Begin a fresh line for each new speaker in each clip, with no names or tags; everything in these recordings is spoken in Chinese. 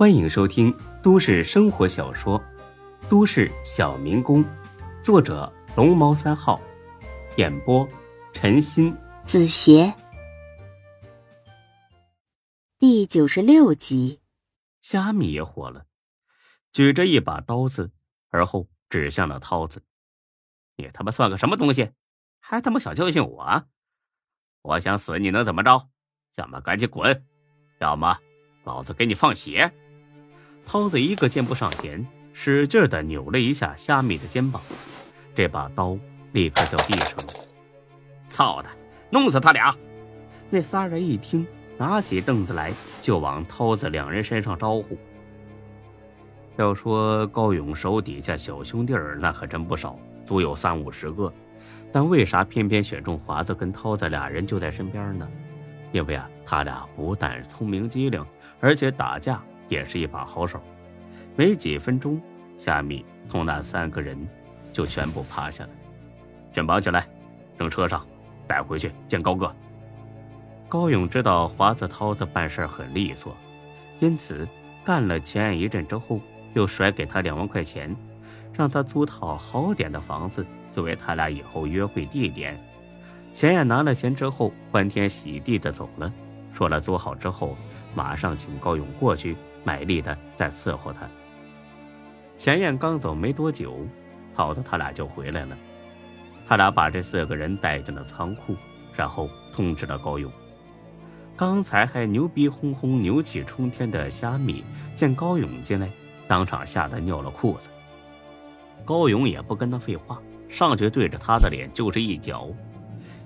欢迎收听都市生活小说《都市小民工》，作者龙猫三号，演播陈鑫、
子邪，第九十六集。
虾米也火了，举着一把刀子，而后指向了涛子：“你他妈算个什么东西？还他妈想教训我？我想死，你能怎么着？要么赶紧滚，要么老子给你放血！”涛子一个箭步上前，使劲的扭了一下虾米的肩膀，这把刀立刻就递上了。操的，弄死他俩！那仨人一听。拿起凳子来，就往涛子两人身上招呼。要说高勇手底下小兄弟儿，那可真不少，足有三五十个。但为啥偏偏选中华子跟涛子俩人就在身边呢？因为啊，他俩不但聪明机灵，而且打架也是一把好手。没几分钟，夏米同那三个人就全部趴下了，全绑起来，扔车上，带回去见高哥。高勇知道华子涛子办事很利索，因此干了钱安一阵之后，又甩给他两万块钱，让他租套好点的房子作为他俩以后约会地点。钱燕拿了钱之后，欢天喜地的走了，说了租好之后，马上请高勇过去，卖力的在伺候他。钱燕刚走没多久，嫂子他俩就回来了，他俩把这四个人带进了仓库，然后通知了高勇。刚才还牛逼哄哄、牛气冲天的虾米，见高勇进来，当场吓得尿了裤子。高勇也不跟他废话，上去对着他的脸就是一脚。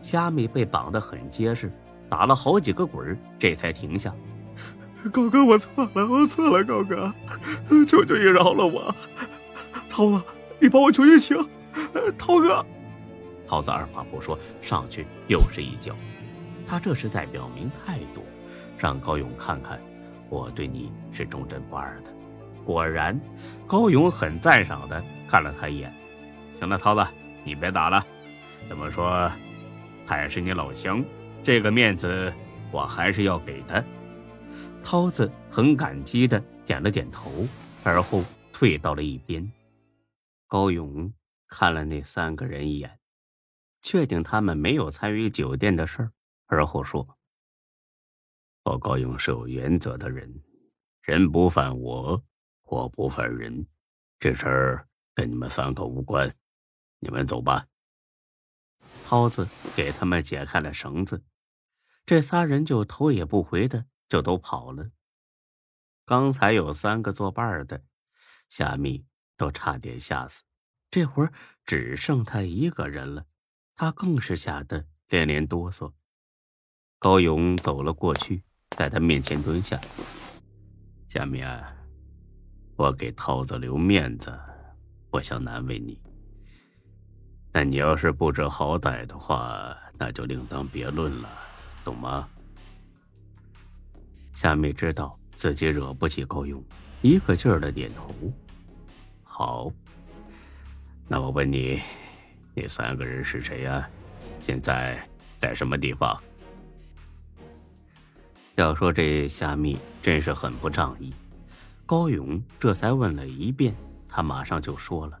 虾米被绑得很结实，打了好几个滚这才停下。
高哥，我错了，我错了，高哥，求求你饶了我。涛子，你帮我求求情。涛哥，
涛子二话不说，上去又是一脚。他这是在表明态度，让高勇看看我对你是忠贞不二的。果然，高勇很赞赏的看了他一眼。行了，涛子，你别打了。怎么说，他也是你老乡，这个面子我还是要给的。涛子很感激的点了点头，而后退到了一边。高勇看了那三个人一眼，确定他们没有参与酒店的事儿。而后说：“我高勇是有原则的人，人不犯我，我不犯人，这事儿跟你们三个无关，你们走吧。”涛子给他们解开了绳子，这仨人就头也不回的就都跑了。刚才有三个作伴的，夏蜜都差点吓死，这会儿只剩他一个人了，他更是吓得连连哆嗦。高勇走了过去，在他面前蹲下。下面，我给涛子留面子，不想难为你。但你要是不知好歹的话，那就另当别论了，懂吗？夏美知道自己惹不起高勇，一个劲儿的点头。好，那我问你，那三个人是谁呀？现在在什么地方？要说这夏蜜真是很不仗义，高勇这才问了一遍，他马上就说了，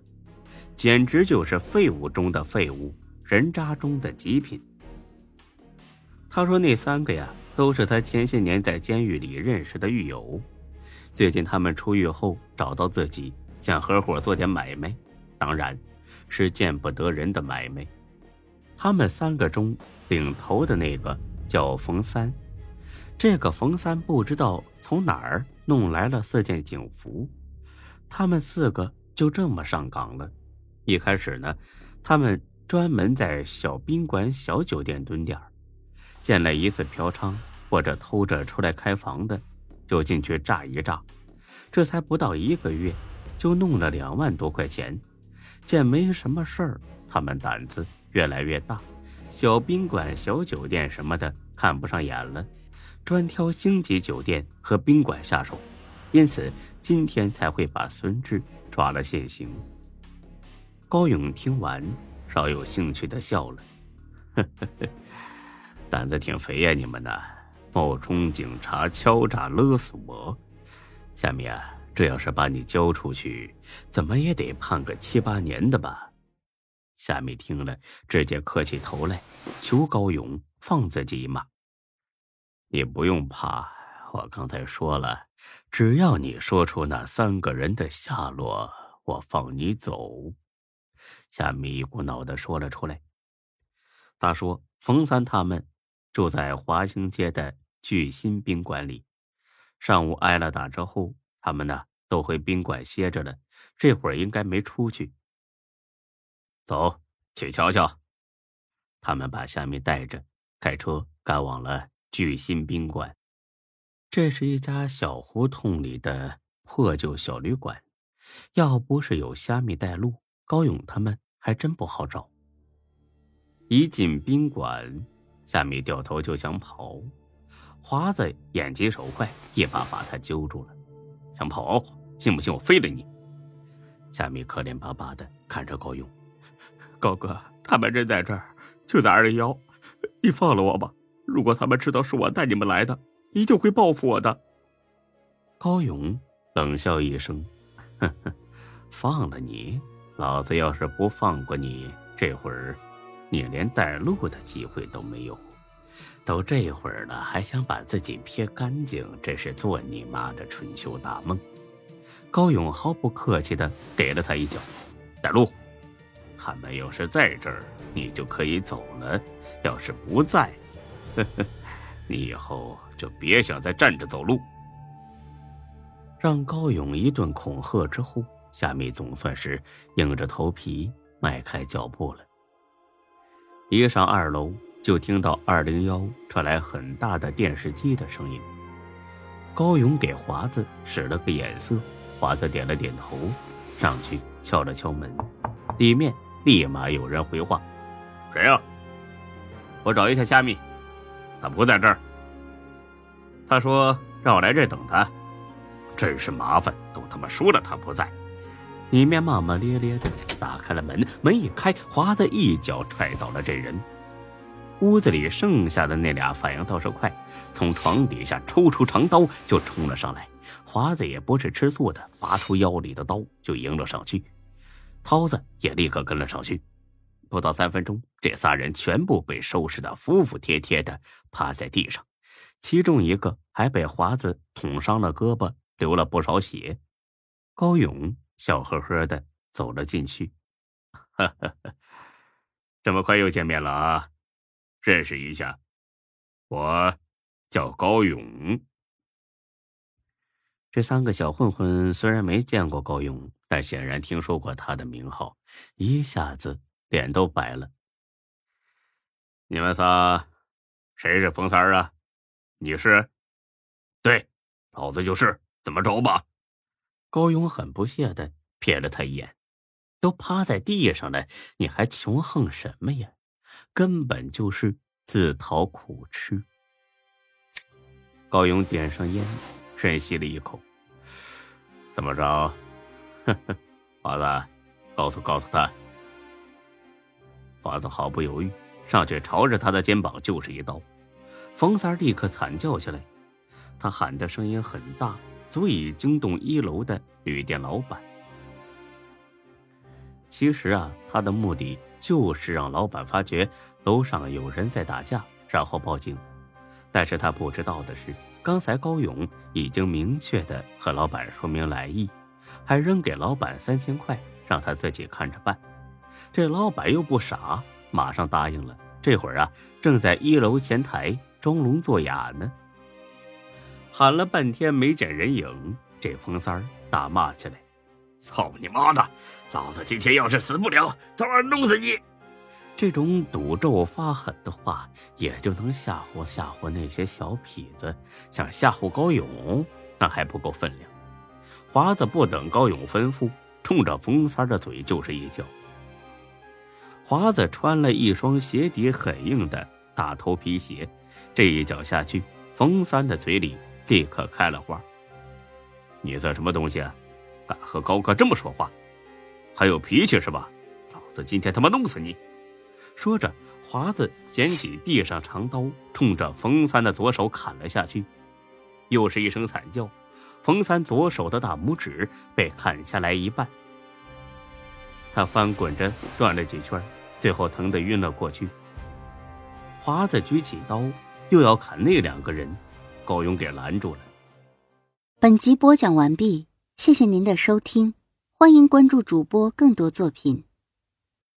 简直就是废物中的废物，人渣中的极品。他说那三个呀，都是他前些年在监狱里认识的狱友，最近他们出狱后找到自己，想合伙做点买卖，当然是见不得人的买卖。他们三个中领头的那个叫冯三。这个冯三不知道从哪儿弄来了四件警服，他们四个就这么上岗了。一开始呢，他们专门在小宾馆、小酒店蹲点儿见了一次嫖娼或者偷着出来开房的，就进去炸一炸。这才不到一个月，就弄了两万多块钱。见没什么事儿，他们胆子越来越大，小宾馆、小酒店什么的看不上眼了。专挑星级酒店和宾馆下手，因此今天才会把孙志抓了现行。高勇听完，饶有兴趣的笑了：“呵呵呵，胆子挺肥呀，你们呐！冒充警察敲诈勒索我，夏米啊，这要是把你交出去，怎么也得判个七八年的吧？夏米听了，直接磕起头来，求高勇放自己一马。你不用怕，我刚才说了，只要你说出那三个人的下落，我放你走。夏米一股脑的说了出来。他说：“冯三他们住在华兴街的聚新宾馆里，上午挨了打之后，他们呢都回宾馆歇着了，这会儿应该没出去。”走去瞧瞧。他们把夏米带着，开车赶往了聚新宾馆。这是一家小胡同里的破旧小旅馆，要不是有虾米带路，高勇他们还真不好找。一进宾馆，夏米掉头就想跑，华子眼疾手快，一把把他揪住了。想跑？信不信我废了你？夏米可怜巴巴的看着高勇。
高哥，他们人在这儿，就在二零幺，你放了我吧。如果他们知道是我带你们来的，一定会报复我的。
高勇冷笑一声：“哼哼，放了你，老子要是不放过你，这会儿你连带路的机会都没有。都这会儿了，还想把自己撇干净，这是做你妈的春秋大梦。”高勇毫不客气的给了他一脚：“带路。”他们要是在这儿，你就可以走了；要是不在，呵呵，你以后就别想再站着走路。让高勇一顿恐吓之后，夏米总算是硬着头皮迈开脚步了。一上二楼，就听到二零幺传来很大的电视机的声音。高勇给华子使了个眼色，华子点了点头，上去敲了敲门，里面。立马有人回话：“
谁呀？
我找一下虾米，他不在这儿。他说让我来这等他，真是麻烦。都他妈说了他不在。”里面骂骂咧咧的打开了门，门一开，华子一脚踹倒了这人。屋子里剩下的那俩反应倒是快，从床底下抽出长刀就冲了上来。华子也不是吃素的，拔出腰里的刀就迎了上去。涛子也立刻跟了上去，不到三分钟，这仨人全部被收拾的服服帖帖的趴在地上，其中一个还被华子捅伤了胳膊，流了不少血。高勇笑呵呵的走了进去，哈哈，这么快又见面了啊？认识一下，我叫高勇。这三个小混混虽然没见过高勇。但显然听说过他的名号，一下子脸都白了。你们仨，谁是冯三啊？你是？
对，老子就是。怎么着吧？
高勇很不屑的瞥了他一眼。都趴在地上了，你还穷横什么呀？根本就是自讨苦吃。高勇点上烟，深吸了一口。怎么着？呵呵，华子，告诉告诉他。华子毫不犹豫上去，朝着他的肩膀就是一刀。冯三立刻惨叫起来，他喊的声音很大，足以惊动一楼的旅店老板。其实啊，他的目的就是让老板发觉楼上有人在打架，然后报警。但是他不知道的是，刚才高勇已经明确的和老板说明来意。还扔给老板三千块，让他自己看着办。这老板又不傻，马上答应了。这会儿啊，正在一楼前台装聋作哑呢。喊了半天没见人影，这冯三儿大骂起来：“
操你妈的！老子今天要是死不了，早晚弄死你！”
这种赌咒发狠的话，也就能吓唬吓唬那些小痞子，想吓唬高勇，那还不够分量。华子不等高勇吩咐，冲着冯三的嘴就是一脚。华子穿了一双鞋底很硬的大头皮鞋，这一脚下去，冯三的嘴里立刻开了花。你算什么东西啊？敢和高哥这么说话？还有脾气是吧？老子今天他妈弄死你！说着，华子捡起地上长刀，冲着冯三的左手砍了下去。又是一声惨叫。冯三左手的大拇指被砍下来一半。他翻滚着转了几圈，最后疼得晕了过去。华子举起刀，又要砍那两个人，高勇给拦住了。
本集播讲完毕，谢谢您的收听，欢迎关注主播更多作品。